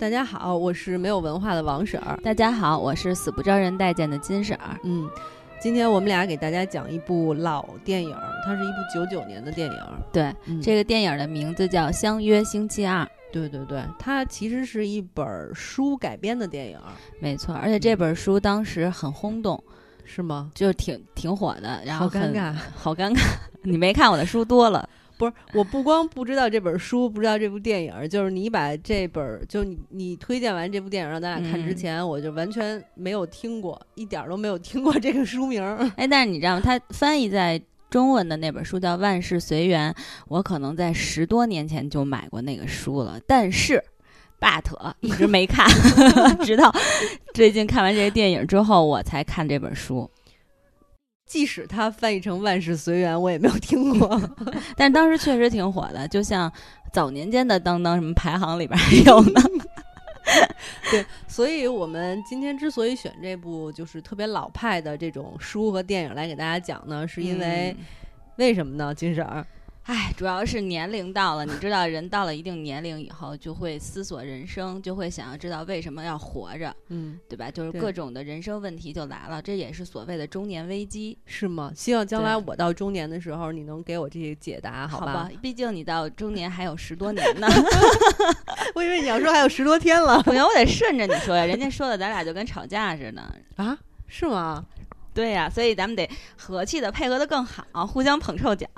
大家好，我是没有文化的王婶儿。大家好，我是死不招人待见的金婶儿。嗯，今天我们俩给大家讲一部老电影，它是一部九九年的电影。对，嗯这个电影的名字叫《相约星期二》，对对对，它其实是一本书改编的电影，没错。而且这本书当时很轰动，是吗？就挺挺火的，然后好尴尬。好尴尬。你没看我的书多了，不是，我不光不知道这本书，不知道这部电影，就是你把这本，就你你推荐完这部电影让咱俩看之嗯前，我就完全没有听过，一点儿都没有听过这个书名儿。哎，但是你知道吗？它翻译在中文的那本书叫《万事随缘》，我可能在十多年前就买过那个书了，但是。but 一直没看，直到最近看完这个电影之后，我才看这本书。即使它翻译成“万事随缘”，我也没有听过。但是当时确实挺火的，就像早年间的当当什么排行里边还有呢。所以，我们今天之所以选这部就是特别老派的这种书和电影来给大家讲呢，是因为、嗯为什么呢？金婶儿，唉，主要是年龄到了，你知道，人到了一定年龄以后，就会思索人生，就会想要知道为什么要活着，嗯，对吧？就是各种的人生问题就来了，这也是所谓的中年危机，是吗？希望将来我到中年的时候，你能给我这些解答，好吧？毕竟你到中年还有十多年呢 我以为你要说还有十多天了不行，我得顺着你说呀，人家说的咱俩就跟吵架似的。啊？是吗？对呀、所以咱们得和气的配合的更好，互相捧臭脚。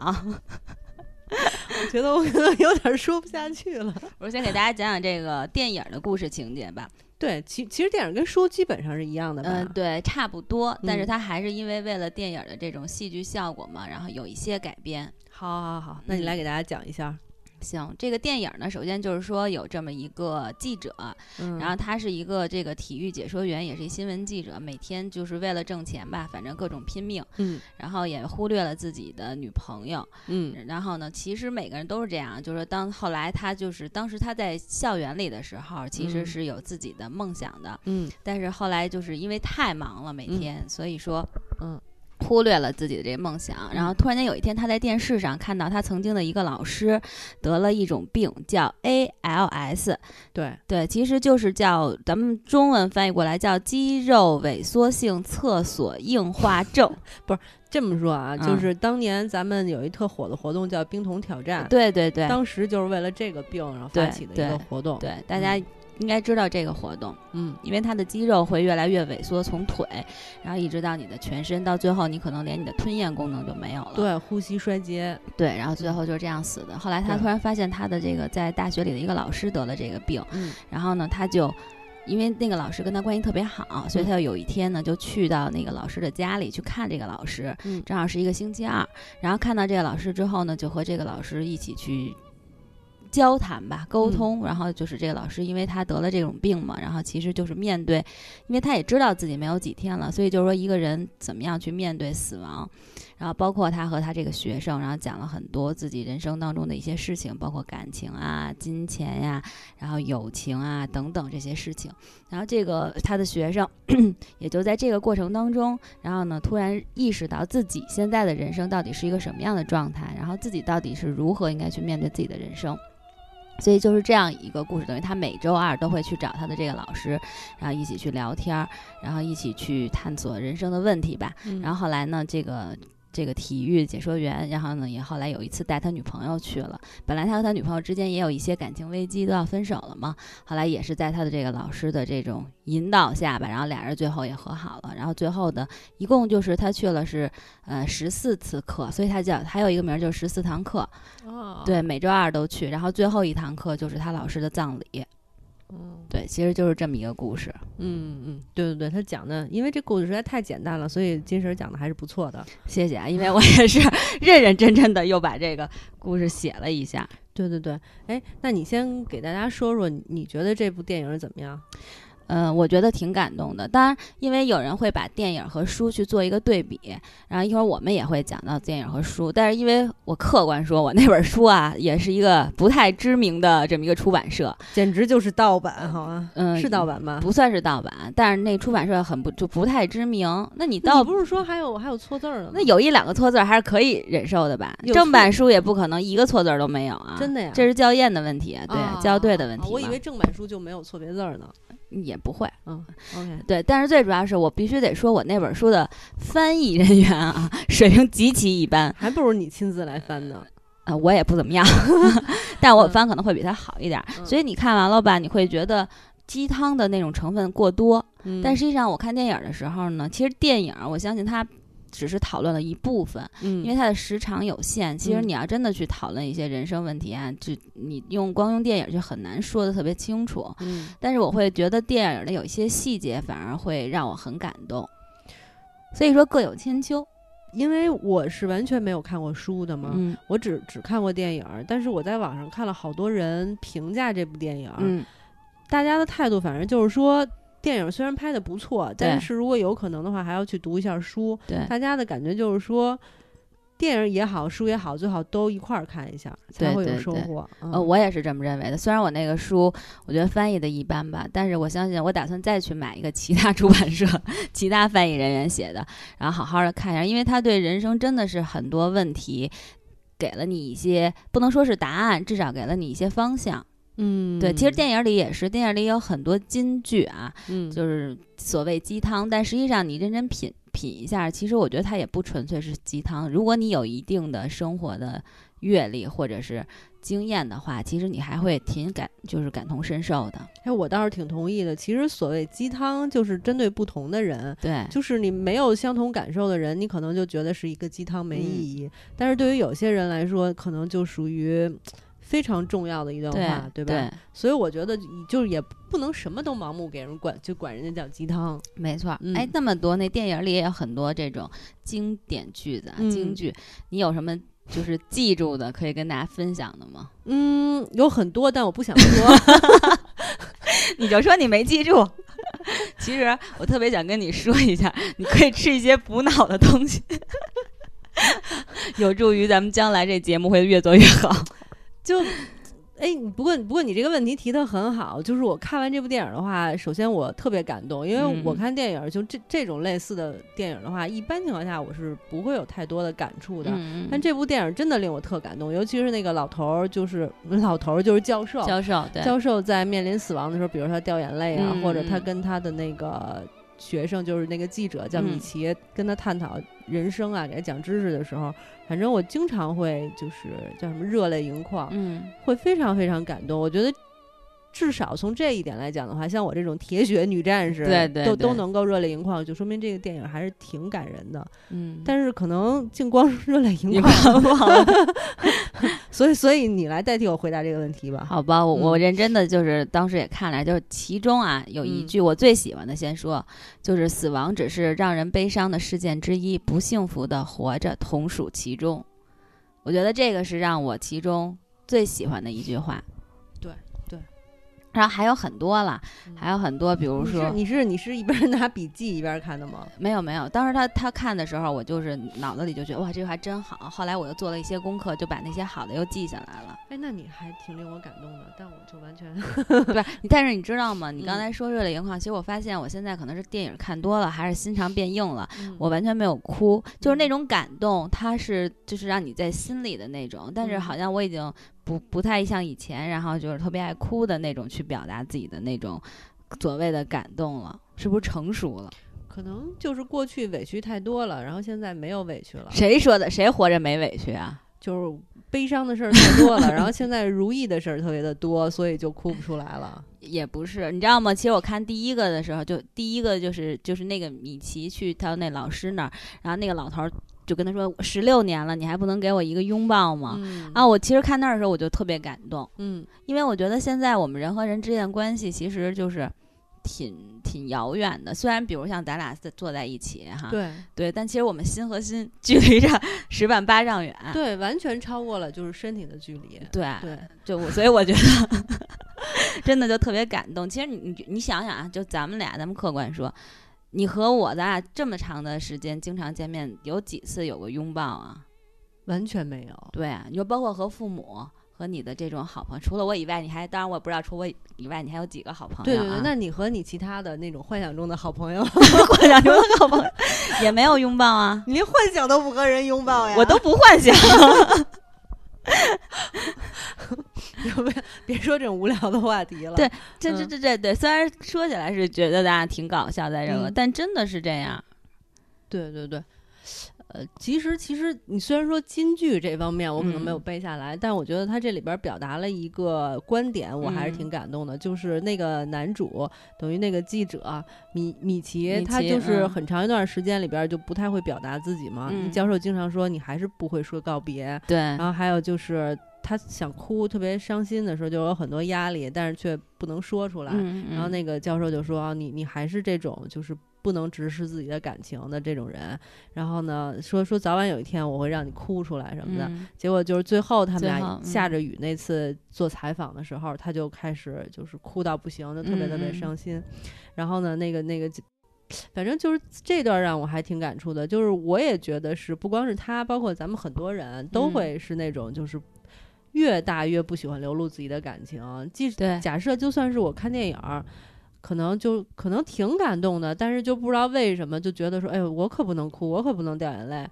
我觉得我可能有点说不下去了。我先给大家讲讲这个电影的故事情节吧。对，其其实电影跟书基本上是一样的吧？嗯，对，差不多，但是嗯它还是因为为了电影的这种戏剧效果嘛，然后有一些改编。好好好，那你嗯来给大家讲一下。行，这个电影呢，首先就是说有这么一个记者，嗯，然后他是一个这个体育解说员，也是一新闻记者，每天就是为了挣钱吧，反正各种拼命，嗯。然后也忽略了自己的女朋友。嗯。然后呢，其实每个人都是这样，就是当后来他就是当时他在校园里的时候，其实嗯。是有自己的梦想的，嗯。但是后来就是因为太忙了，每嗯。天，所以说，嗯，忽略了自己的这个梦想。然后突然间有一天，他在电视上看到他曾经的一个老师得了一种病，叫 ALS。对，对，其实就是叫咱们中文翻译过来叫肌肉萎缩性厕所硬化 症。不是这么说啊，就嗯是当年咱们有一特火的活动叫冰桶挑战，对对对当时就是为了这个病然后发起的一个活动。对，大家应该知道这个活动。嗯因为它的肌肉会越来越萎缩，从腿，然后一直到你的全身，到最后你可能连你的吞咽功能就没有了。对，呼吸衰竭。对，然后最后就是这样死的。后来他突然发现他的这个在大学里的一个老师得了这个病，嗯然后呢，他就。因为那个老师跟他关系特别好，所以嗯他就有一天呢，就去到那个老师的家里去看这个老师。嗯正好是一个星期二，然后看到这个老师之后呢，就和这个老师一起去交谈吧，沟嗯通。然后就是这个老师，因为他得了这种病嘛，然后其实就是面对，因为他也知道自己没有几天了，所以就是说一个人怎么样去面对死亡。然后包括他和他这个学生，然后讲了很多自己人生当中的一些事情，包括感情啊、金钱呀、然后友情啊等等这些事情。然后这个他的学生 也就在这个过程当中，然后呢，突然意识到自己现在的人生到底是一个什么样的状态，然后自己到底是如何应该去面对自己的人生。所以就是这样一个故事，等于他每周二都会去找他的这个老师，然后一起去聊天儿，然后一起去探索人生的问题吧。嗯然后后来呢，这个这个体育解说员，然后呢也后来有一次带他女朋友去了。本来他和他女朋友之间也有一些感情危机，都要分手了嘛。后来也是在他的这个老师的这种引导下吧，然后俩人最后也和好了。然后最后的一共就是他去了是呃十四次课，所以他叫还有一个名儿就是十四堂课。哦，对，每周二都去，然后最后一堂课就是他老师的葬礼。嗯对，其实就是这么一个故事。嗯嗯，对对对，他讲的，因为这故事实在太简单了，所以金婶儿讲的还是不错的。谢谢啊，因为我也是 认认真真的又把这个故事写了一下。对对对，哎，那你先给大家说说，你觉得这部电影怎么样？嗯，我觉得挺感动的。当然，因为有人会把电影和书去做一个对比，然后一会儿我们也会讲到电影和书。但是因为我客观说，我那本书啊，也是一个不太知名的这么一个出版社，简直就是盗版，好吗？嗯，是盗版吗？不算是盗版，但是那出版社很不就不太知名。那你盗不是说还有还有错字儿那有一两个错字还是可以忍受的吧？正版书也不可能一个错字都没有啊！真的呀，这是校验的问题，对，校对的问题。我以为正版书就没有错别字儿呢。也不会，嗯，OK，对，但是最主要是我必须得说，我那本书的翻译人员啊，水平极其一般，还不如你亲自来翻呢。啊，我也不怎么样，但我翻可能会比他好一点。所以你看完了吧，你会觉得鸡汤的那种成分过多。但实际上，我看电影的时候呢，其实电影我相信它。只是讨论了一部分，嗯，因为它的时长有限。其实你要真的去讨论一些人生问题啊，就你用光用电影就很难说的特别清楚。嗯，但是我会觉得电影的有一些细节反而会让我很感动。所以说各有千秋，因为我是完全没有看过书的嘛，嗯，我只只看过电影，但是我在网上看了好多人评价这部电影，嗯，大家的态度反正就是说。电影虽然拍的不错，但是如果有可能的话，还要去读一下书。对，大家的感觉就是说，电影也好，书也好，最好都一块儿看一下，才会有收获。呃，我也是这么认为的。虽然我那个书我觉得翻译的一般吧，但是我相信我打算再去买一个其他出版社、其他翻译人员写的，然后好好的看一下，因为他对人生真的是很多问题给了你一些，不能说是答案，至少给了你一些方向。嗯，对，其实电影里也是，电影里有很多金句啊，嗯，就是所谓鸡汤，但实际上你认真品品一下，其实我觉得它也不纯粹是鸡汤。如果你有一定的生活的阅历或者是经验的话，其实你还会挺感，就是感同身受的。哎，我倒是挺同意的。其实所谓鸡汤，就是针对不同的人，对，就是你没有相同感受的人，你可能就觉得是一个鸡汤没意义。但是对于有些人来说，可能就属于。非常重要的一段话，对吧？所以我觉得就是也不能什么都盲目给人管，就管人家叫鸡汤。没错，哎，那么多那电影里也有很多这种经典句子啊、京剧，你有什么就是记住的可以跟大家分享的吗？嗯，有很多，但我不想说。你就说你没记住。其实我特别想跟你说一下，你可以吃一些补脑的东西，有助于咱们将来这节目会越做越好。就，哎，不过不过你这个问题提的很好，就是我看完这部电影的话，首先我特别感动，因为我看电影就这这种类似的电影的话，一般情况下我是不会有太多的感触的。但这部电影真的令我特感动，尤其是那个老头儿，就是 老头儿就是教授，教授，教授在面临死亡的时候，比如他掉眼泪啊，或者他跟他的那个。学生就是那个记者叫米奇，跟他探讨人生啊，给他讲知识的时候，反正我经常会就是叫什么热泪盈眶，嗯，会非常非常感动。我觉得。至少从这一点来讲的话，像我这种铁血女战士，对对，都都能够热泪盈眶，就说明这个电影还是挺感人的。嗯，但是可能净光热泪盈眶 所以所以你来代替我回答这个问题吧。好吧，我我认真的就是当时也看了，就是其中啊有一句我最喜欢的，先说就是死亡只是让人悲伤的事件之一，不幸福的活着同属其中。我觉得这个是让我其中最喜欢的一句话。然后还有很多了，还有很多，比如说你是你是一边拿笔记一边看的吗？没有没有，当时他他看的时候，我就是脑子里就觉得哇，这句话真好。后来我又做了一些功课，就把那些好的又记下来了。哎，那你还挺令我感动的，但我就完全 不是。但是你知道吗？你刚才说热泪盈眶，其实我发现我现在可能是电影看多了，还是心肠变硬了。我完全没有哭，就是那种感动，它是就是让你在心里的那种。但是好像我已经。不不太像以前，然后就是特别爱哭的那种去表达自己的那种所谓的感动了，是不是成熟了？可能就是过去委屈太多了，然后现在没有委屈了。谁说的？谁活着没委屈啊？就是悲伤的事儿太多了，然后现在如意的事儿特别的多，所以就哭不出来了。也不是，你知道吗？其实我看第一个的时候，就第一个就是就是那个米奇去他那老师那儿，然后那个老头儿。就跟他说十六年了，你还不能给我一个拥抱吗？啊，我其实看那儿的时候我就特别感动，嗯，因为我觉得现在我们人和人之间的关系其实就是挺挺遥远的。虽然比如像咱俩坐在一起哈，对对，但其实我们心和心距离着 十万八丈远，对，完全超过了就是身体的距离。对对，就我，所以我觉得 真的就特别感动。其实你你你想想啊，就咱们俩，咱们客观说，你和我咱俩这么长的时间经常见面，有几次有过拥抱啊？完全没有。对啊，你说包括和父母。和你的这种好朋友，除了我以外，你还当然我也不知道，除我以外，你还有几个好朋友？对对对，那你和你其他的那种幻想中的好朋友，幻想中的好朋友也没有拥抱啊？你连幻想都不和人拥抱呀？我都不幻想。要不要别说这种无聊的话题了？对，这这这这对，虽然说起来是觉得大家挺搞笑在这个，但真的是这样。对对对。呃，其实其实你虽然说京剧这方面我可能没有背下来，但我觉得他这里边表达了一个观点，我还是挺感动的。就是那个男主等于那个记者米米奇，他就是很长一段时间里边就不太会表达自己嘛。教授经常说你还是不会说告别。对。然后还有就是他想哭，特别伤心的时候就有很多压力，但是却不能说出来。然后那个教授就说：“你你还是这种就是。”不能直视自己的感情的这种人，然后呢，说说早晚有一天我会让你哭出来什么的。结果就是最后他们俩下着雨那次做采访的时候，他就开始就是哭到不行，就特别特别伤心。然后呢，那个那个，反正就是这段让我还挺感触的。就是我也觉得是，不光是他，包括咱们很多人都会是那种，就是越大越不喜欢流露自己的感情。即使假设就算是我看电影。可能就可能挺感动的，但是就不知道为什么就觉得说，哎呦，我可不能哭，我可不能掉眼泪，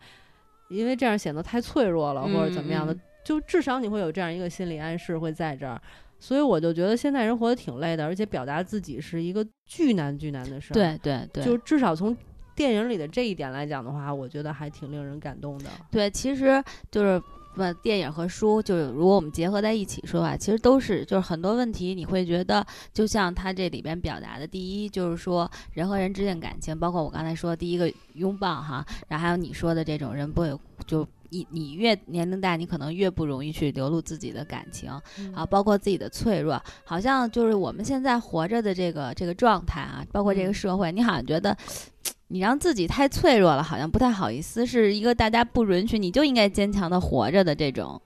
因为这样显得太脆弱了，或者怎么样的。就至少你会有这样一个心理暗示会在这儿，所以我就觉得现在人活得挺累的，而且表达自己是一个巨难巨难的事儿。对对对，就至少从电影里的这一点来讲的话，我觉得还挺令人感动的。对，其实就是。不，电影和书就是如果我们结合在一起说话，其实都是就是很多问题，你会觉得就像他这里边表达的，第一就是说人和人之间感情，包括我刚才说第一个拥抱哈，然后还有你说的这种人不会就你你越年龄大，你可能越不容易去流露自己的感情啊，包括自己的脆弱，好像就是我们现在活着的这个这个状态啊，包括这个社会，你好像觉得。你让自己太脆弱了，好像不太好意思，是一个大家不允许，你就应该坚强的活着的这种。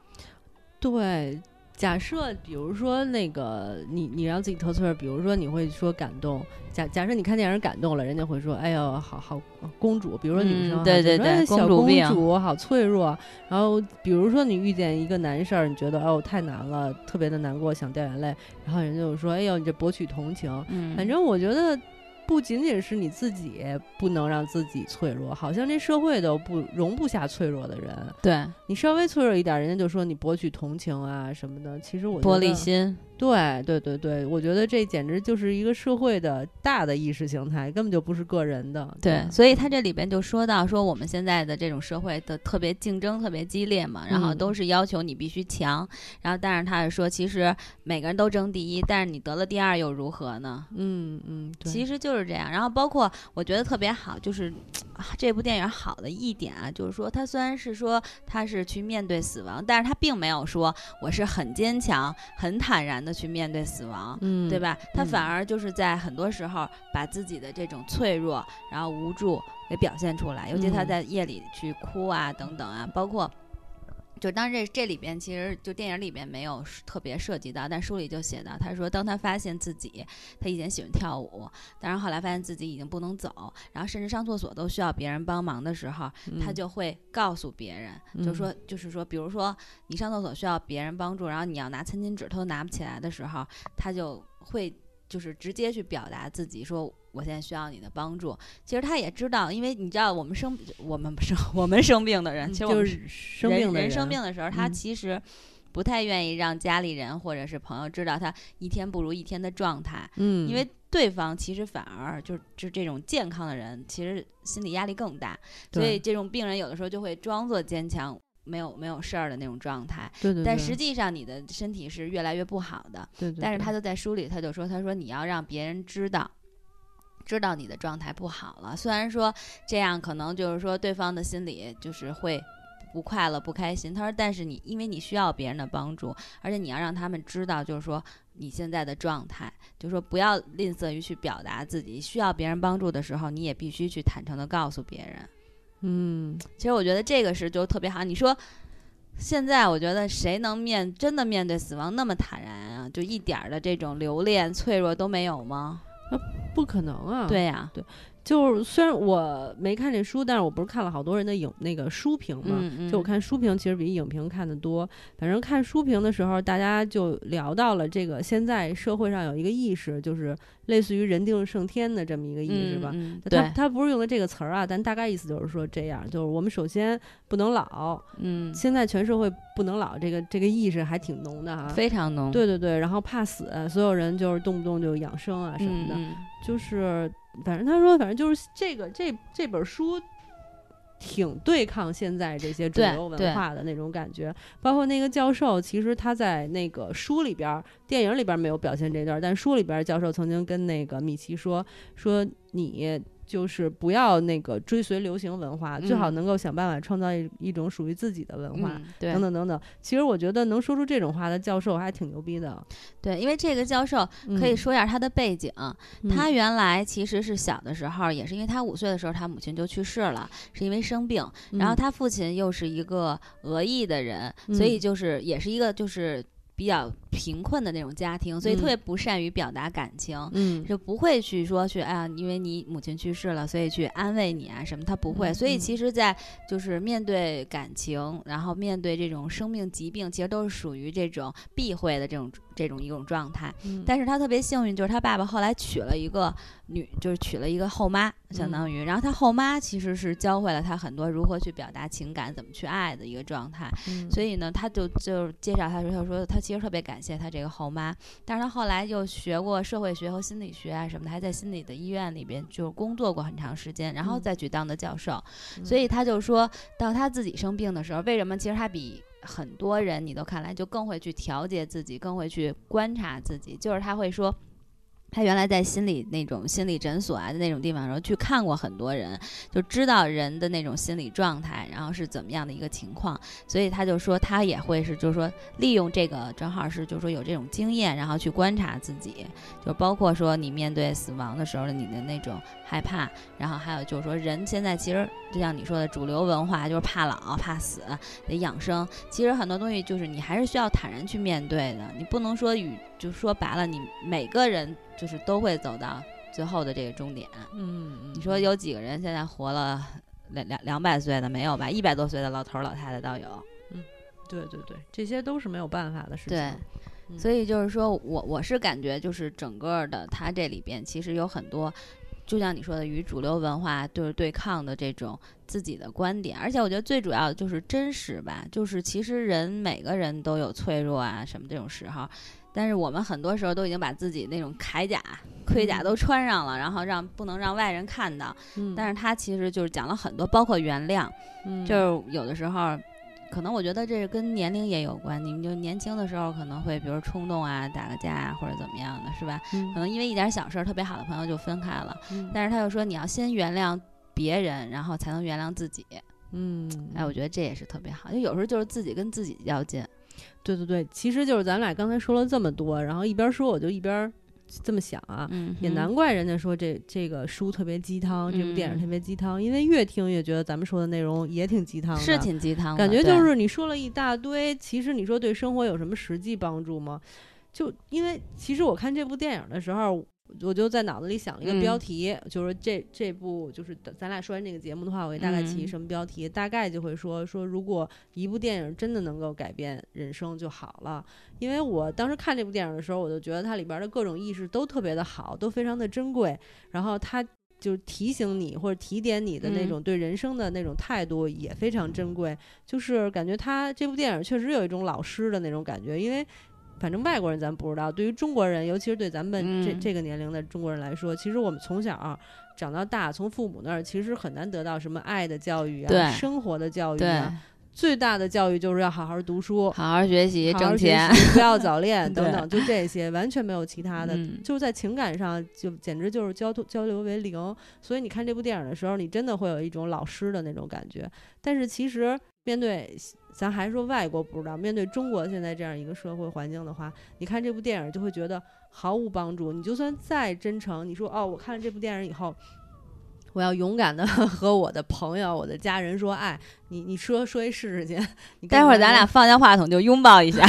对，假设比如说那个你，你让自己特脆弱，比如说你会说感动。假假设你看电影感动了，人家会说：“哎呦，好好公主。”比如说女生，对对对，小公主好脆弱。然后比如说你遇见一个难事儿，你觉得哦太难了，特别的难过，想掉眼泪。然后人家就说：“哎呦，你这博取同情。”反正我觉得。不仅仅是你自己不能让自己脆弱，好像这社会都不容不下脆弱的人。对你稍微脆弱一点，人家就说你博取同情啊什么的。其实我玻璃心。对对对对，我觉得这简直就是一个社会的大的意识形态，根本就不是个人的。对，所以他这里边就说到说我们现在的这种社会的特别竞争特别激烈嘛，然后都是要求你必须强，然后但是他也说其实每个人都争第一，但是你得了第二又如何呢？嗯嗯，其实就是这样。然后包括我觉得特别好，就是这部电影好的一点啊，就是说他虽然是说他是去面对死亡，但是他并没有说我是很坚强、很坦然。的去面对死亡，嗯，对吧？他反而就是在很多时候把自己的这种脆弱，然后无助给表现出来，尤其他在夜里去哭啊，等等啊，包括。就当这这里边其实就电影里边没有特别涉及到，但书里就写到，他说当他发现自己他以前喜欢跳舞，但是后来发现自己已经不能走，然后甚至上厕所都需要别人帮忙的时候，他就会告诉别人，就说就是说，比如说你上厕所需要别人帮助，然后你要拿餐巾纸他都拿不起来的时候，他就会就是直接去表达自己说。我现在需要你的帮助。其实他也知道，因为你知道，我们生我们生我们生病的人，其实我们人人生病的时候，他其实不太愿意让家里人或者是朋友知道他一天不如一天的状态。嗯，因为对方其实反而就是就这种健康的人，其实心理压力更大。所以这种病人有的时候就会装作坚强，没有没有事儿的那种状态。对对。但实际上你的身体是越来越不好的。对对。但是他就在书里他就说，他说你要让别人知道。知道你的状态不好了，虽然说这样可能就是说对方的心里就是会不快乐、不开心。他说，但是你因为你需要别人的帮助，而且你要让他们知道，就是说你现在的状态，就是说不要吝啬于去表达自己。需要别人帮助的时候，你也必须去坦诚的告诉别人。嗯，其实我觉得这个是就特别好。你说现在，我觉得谁能面真的面对死亡那么坦然啊？就一点儿的这种留恋、脆弱都没有吗？不可能啊！对呀，对。就是虽然我没看这书，但是我不是看了好多人的影那个书评嘛。就我看书评其实比影评看的多。反正看书评的时候，大家就聊到了这个现在社会上有一个意识，就是类似于人定胜天的这么一个意思吧。他他不是用的这个词儿啊，但大概意思就是说这样，就是我们首先不能老。嗯。现在全社会不能老，这个这个意识还挺浓的啊。非常浓。对对对，然后怕死，所有人就是动不动就养生啊什么的，就是。反正他说，反正就是这个这这本书，挺对抗现在这些主流文化的那种感觉。包括那个教授，其实他在那个书里边、电影里边没有表现这段，但书里边教授曾经跟那个米奇说：“说你。”就是不要那个追随流行文化，最好能够想办法创造一一种属于自己的文化，等等等等。其实我觉得能说出这种话的教授还挺牛逼的。对，因为这个教授可以说一下他的背景。他原来其实是小的时候，也是因为他五岁的时候，他母亲就去世了，是因为生病。然后他父亲又是一个俄裔的人，所以就是也是一个就是。比较贫困的那种家庭，所以特别不善于表达感情，嗯，就不会去说去，哎呀，因为你母亲去世了，所以去安慰你啊什么，他不会。所以其实，在就是面对感情，然后面对这种生命疾病，其实都是属于这种避讳的这种这种一种状态。但是他特别幸运，就是他爸爸后来娶了一个女，就是娶了一个后妈，相当于，然后他后妈其实是教会了他很多如何去表达情感，怎么去爱的一个状态。所以呢，他就就介绍他说，他说他。其实特别感谢他这个后妈，但是他后来又学过社会学和心理学啊什么的，还在心理的医院里边就工作过很长时间，然后再去当的教授。所以他就说到他自己生病的时候，为什么其实他比很多人你都看来就更会去调节自己，更会去观察自己，就是他会说。他原来在心理那种心理诊所啊的那种地方时候去看过很多人，就知道人的那种心理状态，然后是怎么样的一个情况，所以他就说他也会是，就是说利用这个正好是，就是说有这种经验，然后去观察自己，就包括说你面对死亡的时候的你的那种害怕，然后还有就是说人现在其实就像你说的主流文化就是怕老怕死得养生，其实很多东西就是你还是需要坦然去面对的，你不能说与就说白了，你每个人。就是都会走到最后的这个终点。嗯，你说有几个人现在活了两两两百岁的没有吧？一百多岁的老头老太太倒有。嗯，对对对，这些都是没有办法的事情。对，所以就是说我我是感觉就是整个的它这里边其实有很多，就像你说的与主流文化就是对抗的这种自己的观点，而且我觉得最主要的就是真实吧，就是其实人每个人都有脆弱啊什么这种时候。但是我们很多时候都已经把自己那种铠甲、盔甲都穿上了，然后让不能让外人看到。嗯，但是他其实就是讲了很多，包括原谅。嗯，就是有的时候，可能我觉得这是跟年龄也有关。你们就年轻的时候可能会，比如冲动啊，打个架啊，或者怎么样的，是吧？嗯，可能因为一点小事儿，特别好的朋友就分开了。嗯，但是他又说你要先原谅别人，然后才能原谅自己。嗯，哎，我觉得这也是特别好。就有时候就是自己跟自己较劲。对对对，其实就是咱俩刚才说了这么多，然后一边说我就一边这么想啊，也难怪人家说这这个书特别鸡汤，这部电影特别鸡汤，因为越听越觉得咱们说的内容也挺鸡汤的，是挺鸡汤，感觉就是你说了一大堆，其实你说对生活有什么实际帮助吗？就因为其实我看这部电影的时候。我就在脑子里想了一个标题，就是这这部就是咱俩说完这个节目的话，我给大概起什么标题，大概就会说说如果一部电影真的能够改变人生就好了。因为我当时看这部电影的时候，我就觉得它里边的各种意识都特别的好，都非常的珍贵。然后它就提醒你或者提点你的那种对人生的那种态度也非常珍贵。就是感觉他这部电影确实有一种老师的那种感觉，因为。反正外国人咱不知道，对于中国人，尤其是对咱们这这个年龄的中国人来说，其实我们从小长到大，从父母那儿其实很难得到什么爱的教育啊，生活的教育啊。最大的教育就是要好好读书，好好学习，挣钱，不要早恋 等等，就这些，完全没有其他的。就是在情感上，就简直就是交交流为零。所以你看这部电影的时候，你真的会有一种老师的那种感觉。但是其实面对咱还说外国不知道，面对中国现在这样一个社会环境的话，你看这部电影就会觉得毫无帮助。你就算再真诚，你说哦，我看了这部电影以后。我要勇敢的 和我的朋友、我的家人说爱你。你说说一试试去。待会儿咱俩放下话筒就拥抱一下。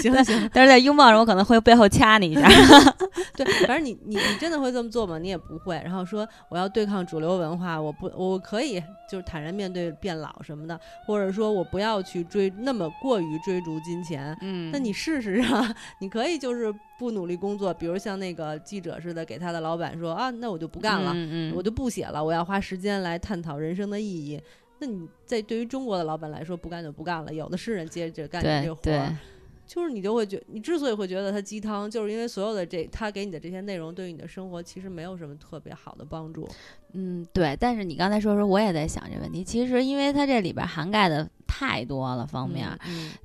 行 行，但是在拥抱时我可能会背后掐你一下。对，反正你你你真的会这么做吗？你也不会。然后说我要对抗主流文化，我不我可以就是坦然面对变老什么的，或者说我不要去追那么过于追逐金钱。嗯，那你试试啊你可以就是不努力工作，比如像那个记者似的，给他的老板说啊，那我就不干了，我就。不写了，我要花时间来探讨人生的意义。那你在对于中国的老板来说，不干就不干了，有的是人接着干你这活儿。就是你就会觉，你之所以会觉得它鸡汤，就是因为所有的这他给你的这些内容，对于你的生活其实没有什么特别好的帮助。嗯，对。但是你刚才说说，我也在想这问题。其实因为它这里边涵盖的太多了方面，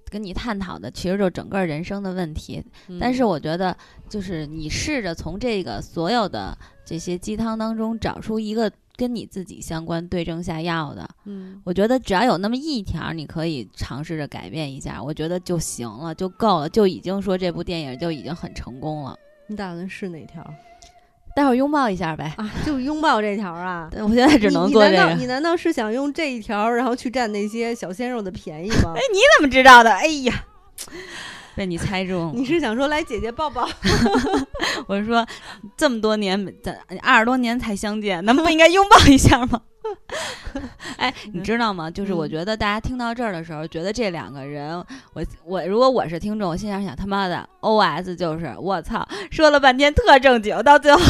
跟你探讨的其实就整个人生的问题。但是我觉得，就是你试着从这个所有的。这些鸡汤当中找出一个跟你自己相关、对症下药的，嗯，我觉得只要有那么一条，你可以尝试着改变一下，我觉得就行了，就够了，就已经说这部电影就已经很成功了。你打算是哪条？待会儿拥抱一下呗。啊，就拥抱这条啊！我现在只能做这个。你难道是想用这一条，然后去占那些小鲜肉的便宜吗？哎，你怎么知道的？哎呀！被你猜中，你是想说来姐姐抱抱？我是说，这么多年，咱二十多年才相见，咱们不应该拥抱一下吗？哎，你知道吗？就是我觉得大家听到这儿的时候，觉得这两个人，我我如果我是听众，我心想想他妈的，O S 就是我操，说了半天特正经，到最后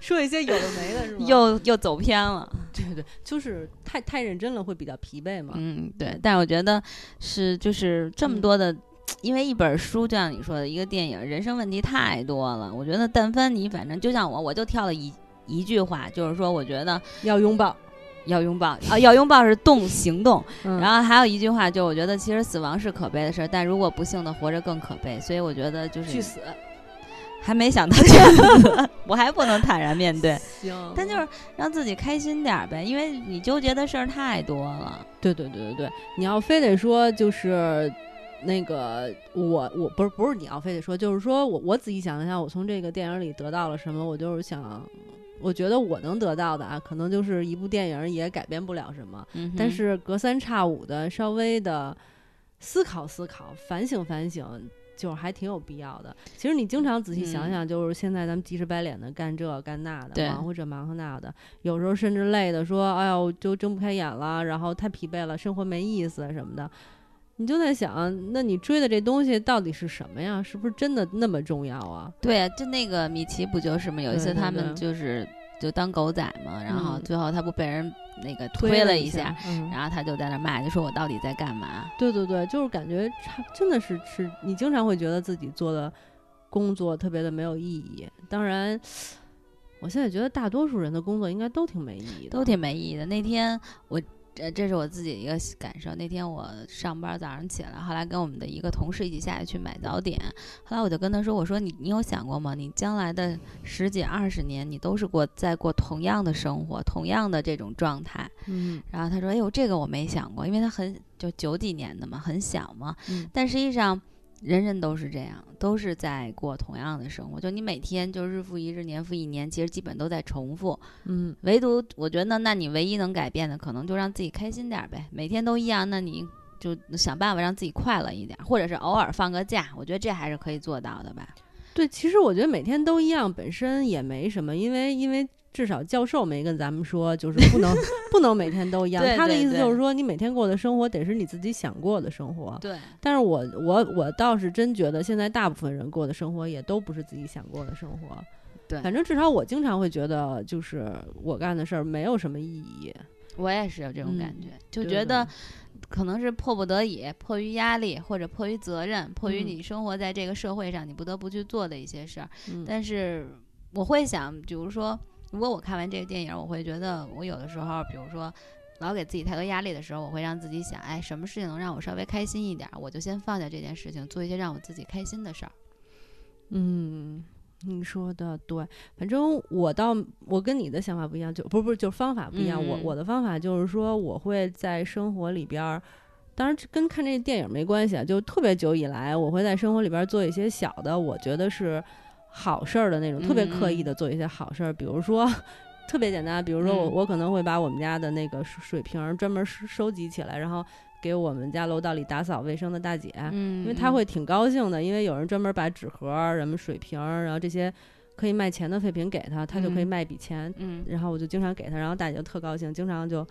说一些有的没的，是吧？又又走偏了。对对，就是太太认真了，会比较疲惫嘛。嗯，对。但是我觉得是就是这么多的。因为一本书，就像你说的，一个电影，人生问题太多了。我觉得，但凡你反正就像我，我就挑了一一句话，就是说，我觉得要拥抱，要拥抱啊，要拥抱是动行动。然后还有一句话，就我觉得其实死亡是可悲的事儿，但如果不幸的活着更可悲。所以我觉得就是去死，还没想到去死，我还不能坦然面对。行，但就是让自己开心点呗，因为你纠结的事儿太多了。对对对对对，你要非得说就是。那个我我不是不是你要非得说，就是说我我仔细想一下，我从这个电影里得到了什么？我就是想，我觉得我能得到的啊，可能就是一部电影也改变不了什么，但是隔三差五的稍微的思考思考、反省反省，就是还挺有必要的。其实你经常仔细想想，就是现在咱们急赤白脸的干这干那的，忙活这忙活那的，有时候甚至累的说，哎呦，就睁不开眼了，然后太疲惫了，生活没意思什么的。你就在想，那你追的这东西到底是什么呀？是不是真的那么重要啊？对啊，就那个米奇不就是吗？有一次他们就是就当狗仔嘛，然后最后他不被人那个推了一下，然后他就在那骂，就说我到底在干嘛？对对对，就是感觉真的是是，你经常会觉得自己做的工作特别的没有意义。当然，我现在觉得大多数人的工作应该都挺没意义的，都挺没意义的。那天我。这这是我自己一个感受。那天我上班早上起来，后来跟我们的一个同事一起下去去买早点。后来我就跟他说：“我说你你有想过吗？你将来的十几二十年，你都是过在过同样的生活，同样的这种状态。”嗯。然后他说：“哎呦，这个我没想过，因为他很就九几年的嘛，很小嘛。嗯。但实际上。”人人都是这样，都是在过同样的生活。就你每天就日复一日，年复一年，其实基本都在重复。嗯，唯独我觉得，那你唯一能改变的，可能就让自己开心点呗。每天都一样，那你就想办法让自己快乐一点，或者是偶尔放个假。我觉得这还是可以做到的吧。对，其实我觉得每天都一样本身也没什么，因为因为。至少教授没跟咱们说，就是不能 不能每天都一样。他的意思就是说，你每天过的生活得是你自己想过的生活。对。但是我我我倒是真觉得，现在大部分人过的生活也都不是自己想过的生活。对。反正至少我经常会觉得，就是我干的事儿没有什么意义。我也是有这种感觉，就觉得可能是迫不得已、迫于压力或者迫于责任、迫于你生活在这个社会上，你不得不去做的一些事儿。但是我会想，比如说。如果我看完这个电影，我会觉得我有的时候，比如说老给自己太多压力的时候，我会让自己想，哎，什么事情能让我稍微开心一点，我就先放下这件事情，做一些让我自己开心的事儿。嗯，你说的对，反正我倒我跟你的想法不一样，就不是不是就是方法不一样。我嗯我的方法就是说，我会在生活里边儿，当然这跟看这电影没关系啊，就特别久以来，我会在生活里边儿做一些小的，我觉得是好事儿的那种，特别刻意嗯的做一些好事儿，比如说。特别简单，比如说我嗯我可能会把我们家的那个水水瓶儿专门收收集起来，然后给我们家楼道里打扫卫生的大姐，嗯，因为她会挺高兴的，因为有人专门把纸盒儿、什么水瓶儿，然后这些可以卖钱的废品给她，她就可以嗯卖一笔钱。嗯然后我就经常给她，然后大姐就特高兴，经常就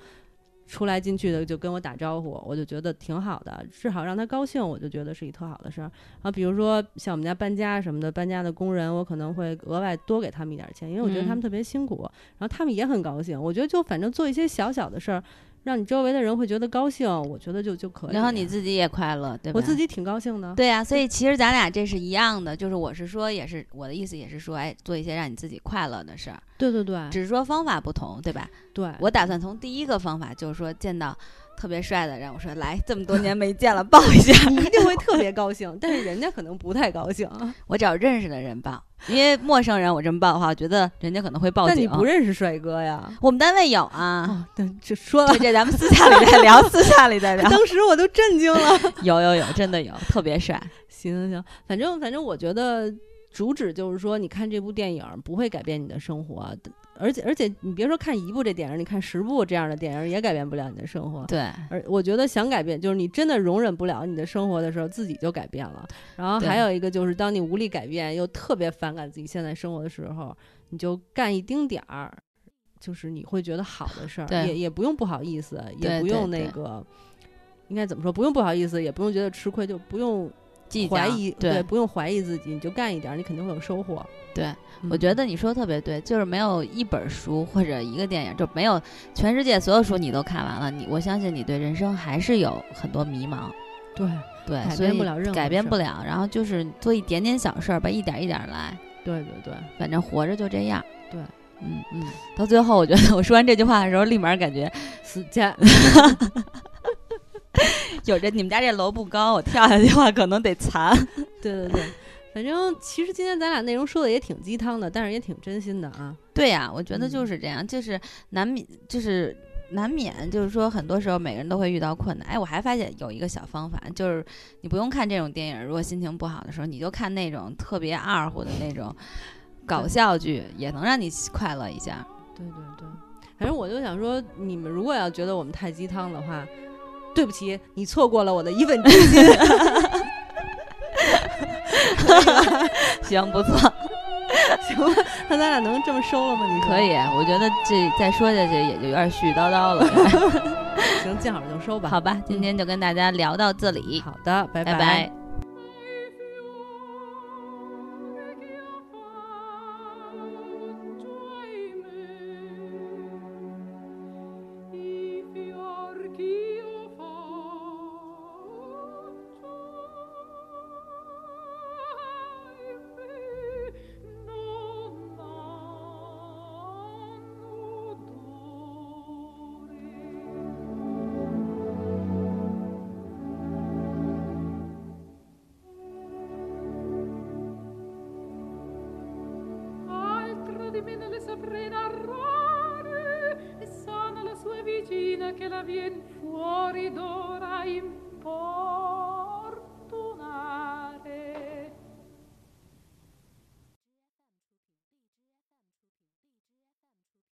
出来进去的就跟我打招呼，我就觉得挺好的，至少让他高兴，我就觉得是一特好的事儿。然后比如说像我们家搬家什么的，搬家的工人，我可能会额外多给他们一点儿钱，因为我觉得他们嗯特别辛苦，然后他们也很高兴。我觉得就反正做一些小小的事儿，让你周围的人会觉得高兴，我觉得就就可以。然后你自己也快乐，对吧？我自己挺高兴的。对呀、所以其实咱俩这是一样的，就是我是说，也是我的意思，也是说，哎，做一些让你自己快乐的事儿，对对对只是说方法不同，对吧？对，我打算从第一个方法，就是说见到特别帅的人，我说来，这么多年没见了，抱一下。你一定会特别高兴，但是人家可能不太高兴。我找认识的人抱，因为陌生人我这么抱的话，我觉得人家可能会报警。但你不认识帅哥呀？我们单位有啊，哦，对，这说了这，这咱们私下里再聊，私下里再聊。当时我都震惊了。有有有，真的有，特别帅。行行行，反正反正我觉得主旨就是说，你看这部电影不会改变你的生活，而且而且你别说看一部这电影，你看十部这样的电影也改变不了你的生活。对，而我觉得想改变，就是你真的容忍不了你的生活的时候，自己就改变了。然后还有一个就是，当你无力改变，又特别反感自己现在生活的时候，你就干一丁点儿，就是你会觉得好的事儿，也也不用不好意思，也不用那个。应该怎么说？不用不好意思，也不用觉得吃亏，就不用计较怀疑，对不用怀疑自己，你就干一点儿，你肯定会有收获。对，嗯我觉得你说的特别对，就是没有一本书或者一个电影，就没有全世界所有书你都看完了，你我相信你对人生还是有很多迷茫。对对，改变不了任何改变不了，然后就是做一点点小事儿吧，一点一点来，对对对反正活着就这样。对，嗯，嗯，到最后我觉得我说完这句话的时候，立马感觉死家 有这你们家这楼不高，我跳下去的话可能得残。对对对，反正其实今天咱俩内容说的也挺鸡汤的，但是也挺真心的啊。对呀、我觉得就嗯是这样，就是难免，就是难免，就是说很多时候每个人都会遇到困难。哎，我还发现有一个小方法，就是你不用看这种电影，如果心情不好的时候，你就看那种特别二乎的那种搞笑剧，也能让你快乐一下。对对对，反正我就想说，你们如果要觉得我们太鸡汤的话，对不起，你错过了我的一份真心。行，不错，行吧，那咱俩能这么收了吗？你说可以。我觉得这再说下去也就有点絮絮叨叨了。行，见好就收吧。好吧，今天就跟大家聊到这里，好的，拜拜